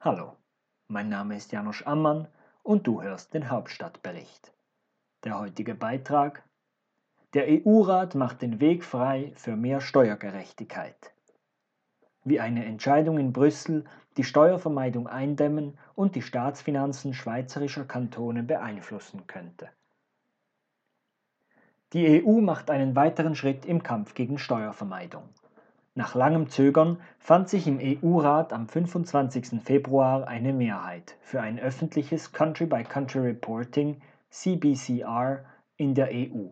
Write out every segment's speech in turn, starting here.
Hallo, mein Name ist Janusz Ammann und du hörst den Hauptstadtbericht. Der heutige Beitrag Der EU-Rat macht den Weg frei für mehr Steuergerechtigkeit. Wie eine Entscheidung in Brüssel die Steuervermeidung eindämmen und die Staatsfinanzen schweizerischer Kantone beeinflussen könnte. Die EU macht einen weiteren Schritt im Kampf gegen Steuervermeidung. Nach langem Zögern fand sich im EU-Rat am 25. Februar eine Mehrheit für ein öffentliches Country-by-Country-Reporting CBCR in der EU.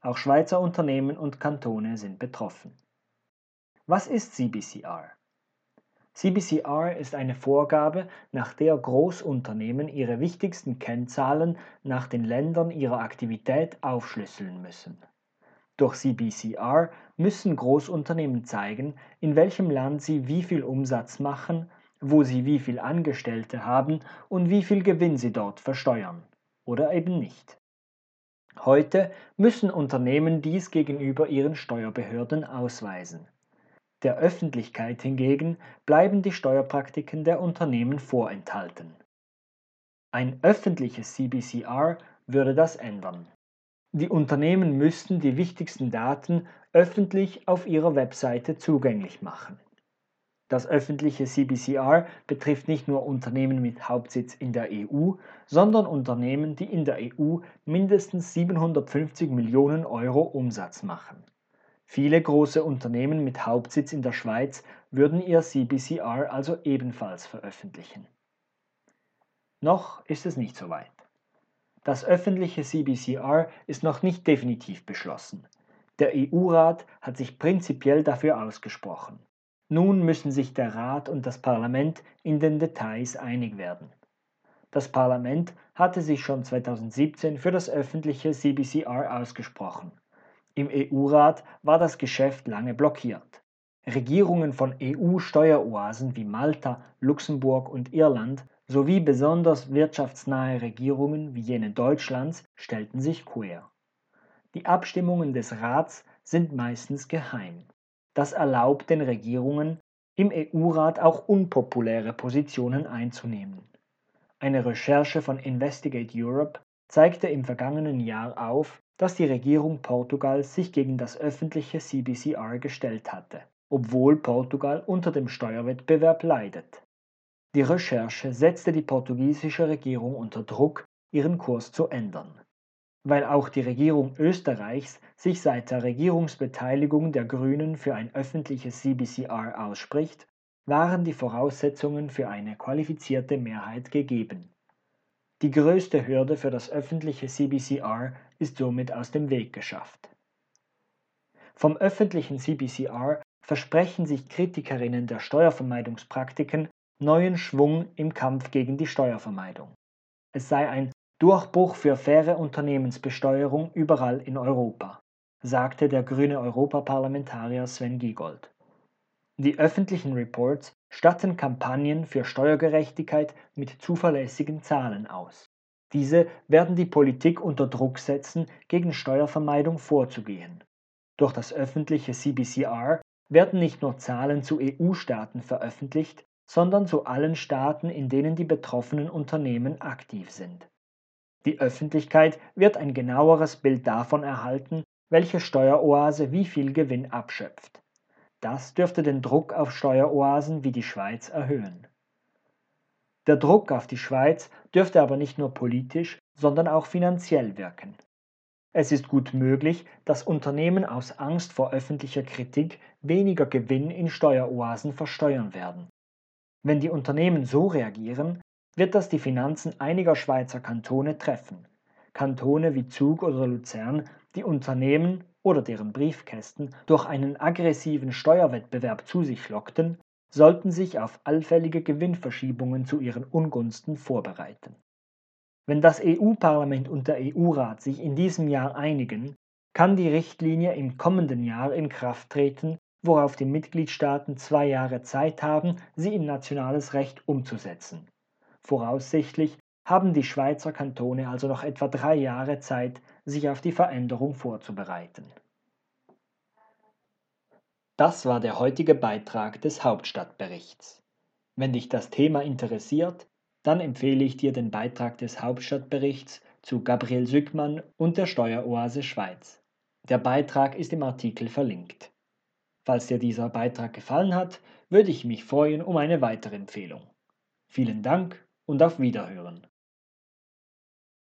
Auch Schweizer Unternehmen und Kantone sind betroffen. Was ist CBCR? CBCR ist eine Vorgabe, nach der Großunternehmen ihre wichtigsten Kennzahlen nach den Ländern ihrer Aktivität aufschlüsseln müssen. Durch CBCR müssen Großunternehmen zeigen, in welchem Land sie wie viel Umsatz machen, wo sie wie viel Angestellte haben und wie viel Gewinn sie dort versteuern oder eben nicht. Heute müssen Unternehmen dies gegenüber ihren Steuerbehörden ausweisen. Der Öffentlichkeit hingegen bleiben die Steuerpraktiken der Unternehmen vorenthalten. Ein öffentliches CBCR würde das ändern. Die Unternehmen müssten die wichtigsten Daten öffentlich auf ihrer Webseite zugänglich machen. Das öffentliche CBCR betrifft nicht nur Unternehmen mit Hauptsitz in der EU, sondern Unternehmen, die in der EU mindestens 750 Millionen Euro Umsatz machen. Viele große Unternehmen mit Hauptsitz in der Schweiz würden ihr CBCR also ebenfalls veröffentlichen. Noch ist es nicht so weit. Das öffentliche CBCR ist noch nicht definitiv beschlossen. Der EU-Rat hat sich prinzipiell dafür ausgesprochen. Nun müssen sich der Rat und das Parlament in den Details einig werden. Das Parlament hatte sich schon 2017 für das öffentliche CBCR ausgesprochen. Im EU-Rat war das Geschäft lange blockiert. Regierungen von EU-Steueroasen wie Malta, Luxemburg und Irland sowie besonders wirtschaftsnahe Regierungen wie jene Deutschlands stellten sich quer. Die Abstimmungen des Rats sind meistens geheim. Das erlaubt den Regierungen, im EU-Rat auch unpopuläre Positionen einzunehmen. Eine Recherche von Investigate Europe zeigte im vergangenen Jahr auf, dass die Regierung Portugals sich gegen das öffentliche CBCR gestellt hatte, obwohl Portugal unter dem Steuerwettbewerb leidet. Die Recherche setzte die portugiesische Regierung unter Druck, ihren Kurs zu ändern. Weil auch die Regierung Österreichs sich seit der Regierungsbeteiligung der Grünen für ein öffentliches CBCR ausspricht, waren die Voraussetzungen für eine qualifizierte Mehrheit gegeben. Die größte Hürde für das öffentliche CBCR ist somit aus dem Weg geschafft. Vom öffentlichen CBCR versprechen sich Kritikerinnen der Steuervermeidungspraktiken neuen Schwung im Kampf gegen die Steuervermeidung. Es sei ein Durchbruch für faire Unternehmensbesteuerung überall in Europa, sagte der grüne Europaparlamentarier Sven Giegold. Die öffentlichen Reports statten Kampagnen für Steuergerechtigkeit mit zuverlässigen Zahlen aus. Diese werden die Politik unter Druck setzen, gegen Steuervermeidung vorzugehen. Durch das öffentliche CBCR werden nicht nur Zahlen zu EU-Staaten veröffentlicht, sondern zu allen Staaten, in denen die betroffenen Unternehmen aktiv sind. Die Öffentlichkeit wird ein genaueres Bild davon erhalten, welche Steueroase wie viel Gewinn abschöpft. Das dürfte den Druck auf Steueroasen wie die Schweiz erhöhen. Der Druck auf die Schweiz dürfte aber nicht nur politisch, sondern auch finanziell wirken. Es ist gut möglich, dass Unternehmen aus Angst vor öffentlicher Kritik weniger Gewinn in Steueroasen versteuern werden. Wenn die Unternehmen so reagieren, wird das die Finanzen einiger Schweizer Kantone treffen. Kantone wie Zug oder Luzern, die Unternehmen oder deren Briefkästen durch einen aggressiven Steuerwettbewerb zu sich lockten, sollten sich auf allfällige Gewinnverschiebungen zu ihren Ungunsten vorbereiten. Wenn das EU-Parlament und der EU-Rat sich in diesem Jahr einigen, kann die Richtlinie im kommenden Jahr in Kraft treten worauf die Mitgliedstaaten zwei Jahre Zeit haben, sie in nationales Recht umzusetzen. Voraussichtlich haben die Schweizer Kantone also noch etwa drei Jahre Zeit, sich auf die Veränderung vorzubereiten. Das war der heutige Beitrag des Hauptstadtberichts. Wenn dich das Thema interessiert, dann empfehle ich dir den Beitrag des Hauptstadtberichts zu Gabriel Sückmann und der Steueroase Schweiz. Der Beitrag ist im Artikel verlinkt. Falls dir dieser Beitrag gefallen hat, würde ich mich freuen um eine weitere Empfehlung. Vielen Dank und auf Wiederhören.